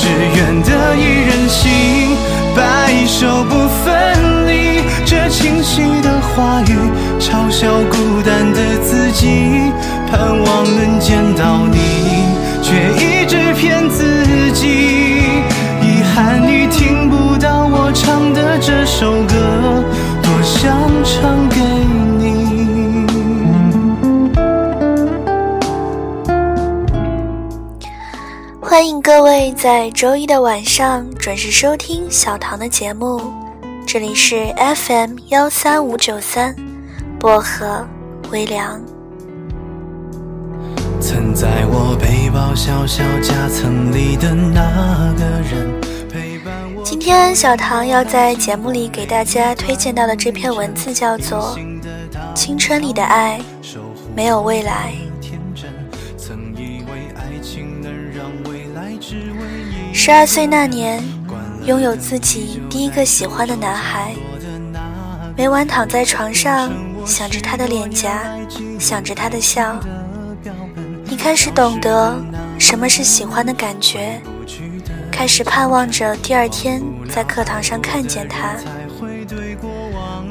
只愿得一人心，白首不分离。这清晰的话语，嘲笑孤单的自己，盼望能见到你，却一直骗自己。各位在周一的晚上准时收听小唐的节目，这里是 FM 幺三五九三，薄荷微凉。曾在我背包小小夹层里的那个人，陪伴我。今天小唐要在节目里给大家推荐到的这篇文字叫做《青春里的爱没有未来》。十二岁那年，拥有自己第一个喜欢的男孩，每晚躺在床上，想着他的脸颊，想着他的笑。你开始懂得什么是喜欢的感觉，开始盼望着第二天在课堂上看见他。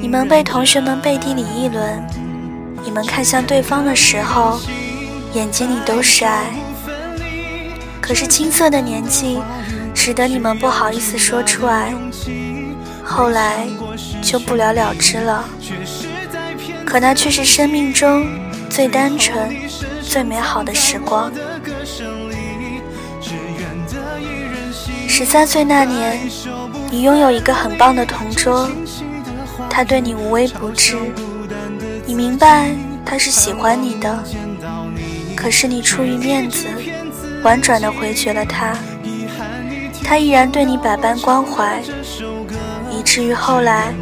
你们被同学们背地里议论，你们看向对方的时候，眼睛里都是爱。可是青涩的年纪，使得你们不好意思说出来，后来就不了了之了。可那却是生命中最单纯、最美好的时光。十三岁那年，你拥有一个很棒的同桌，他对你无微不至，你明白他是喜欢你的，可是你出于面子。婉转地回绝了他，他依然对你百般关怀，以至于后来，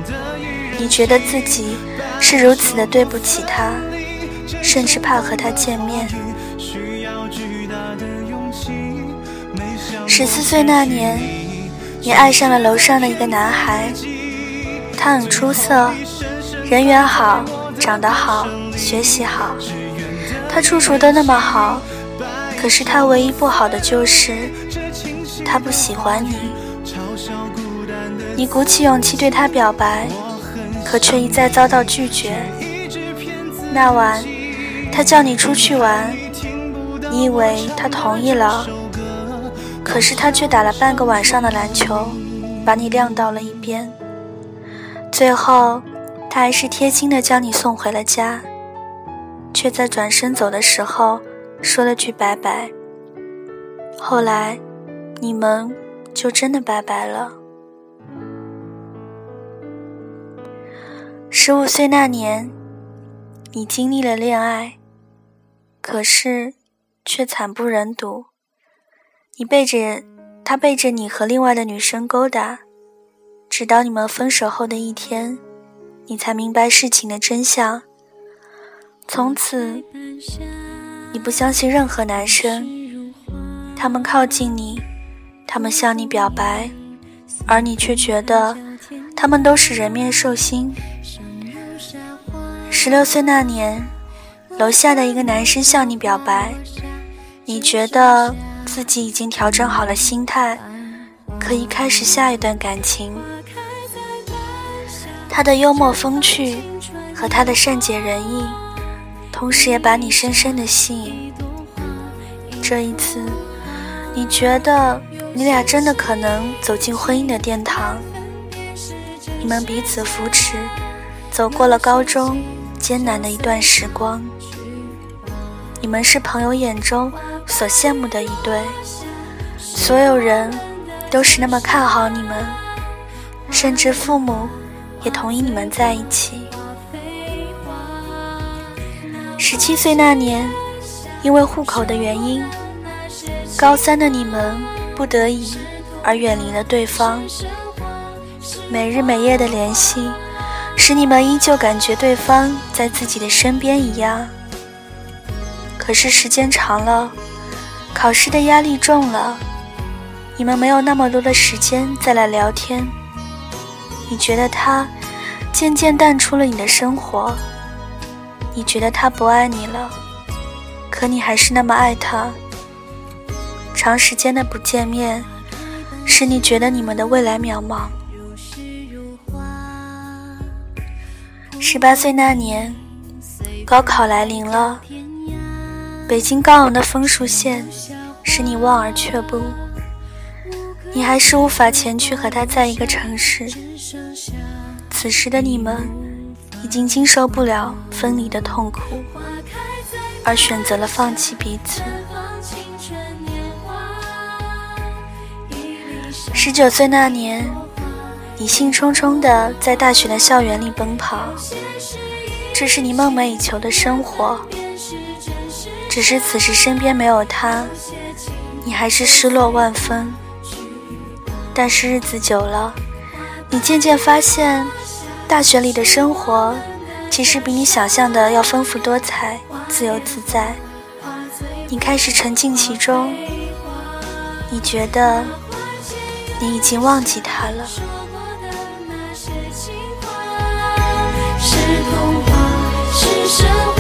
你觉得自己是如此的对不起他，甚至怕和他见面。十四岁那年，你爱上了楼上的一个男孩，他很出色，人缘好，长得好，学习好，他处处都那么好。可是他唯一不好的就是，他不喜欢你。你鼓起勇气对他表白，可却一再遭到拒绝。那晚，他叫你出去玩，你以为他同意了，可是他却打了半个晚上的篮球，把你晾到了一边。最后，他还是贴心的将你送回了家，却在转身走的时候。说了句拜拜，后来你们就真的拜拜了。十五岁那年，你经历了恋爱，可是却惨不忍睹。你背着他背着你和另外的女生勾搭，直到你们分手后的一天，你才明白事情的真相。从此。你不相信任何男生，他们靠近你，他们向你表白，而你却觉得他们都是人面兽心。十六岁那年，楼下的一个男生向你表白，你觉得自己已经调整好了心态，可以开始下一段感情。他的幽默风趣和他的善解人意。同时也把你深深的吸引。这一次，你觉得你俩真的可能走进婚姻的殿堂？你们彼此扶持，走过了高中艰难的一段时光。你们是朋友眼中所羡慕的一对，所有人都是那么看好你们，甚至父母也同意你们在一起。十七岁那年，因为户口的原因，高三的你们不得已而远离了对方。每日每夜的联系，使你们依旧感觉对方在自己的身边一样。可是时间长了，考试的压力重了，你们没有那么多的时间再来聊天。你觉得他渐渐淡出了你的生活。你觉得他不爱你了，可你还是那么爱他。长时间的不见面，使你觉得你们的未来渺茫。十八岁那年，高考来临了，北京高昂的分数线使你望而却步，你还是无法前去和他在一个城市。此时的你们。已经经受不了分离的痛苦，而选择了放弃彼此。十九岁那年，你兴冲冲地在大学的校园里奔跑，这是你梦寐以求的生活。只是此时身边没有他，你还是失落万分。但是日子久了，你渐渐发现。大学里的生活，其实比你想象的要丰富多彩、自由自在。你开始沉浸其中，你觉得你已经忘记他了。是童话，是神。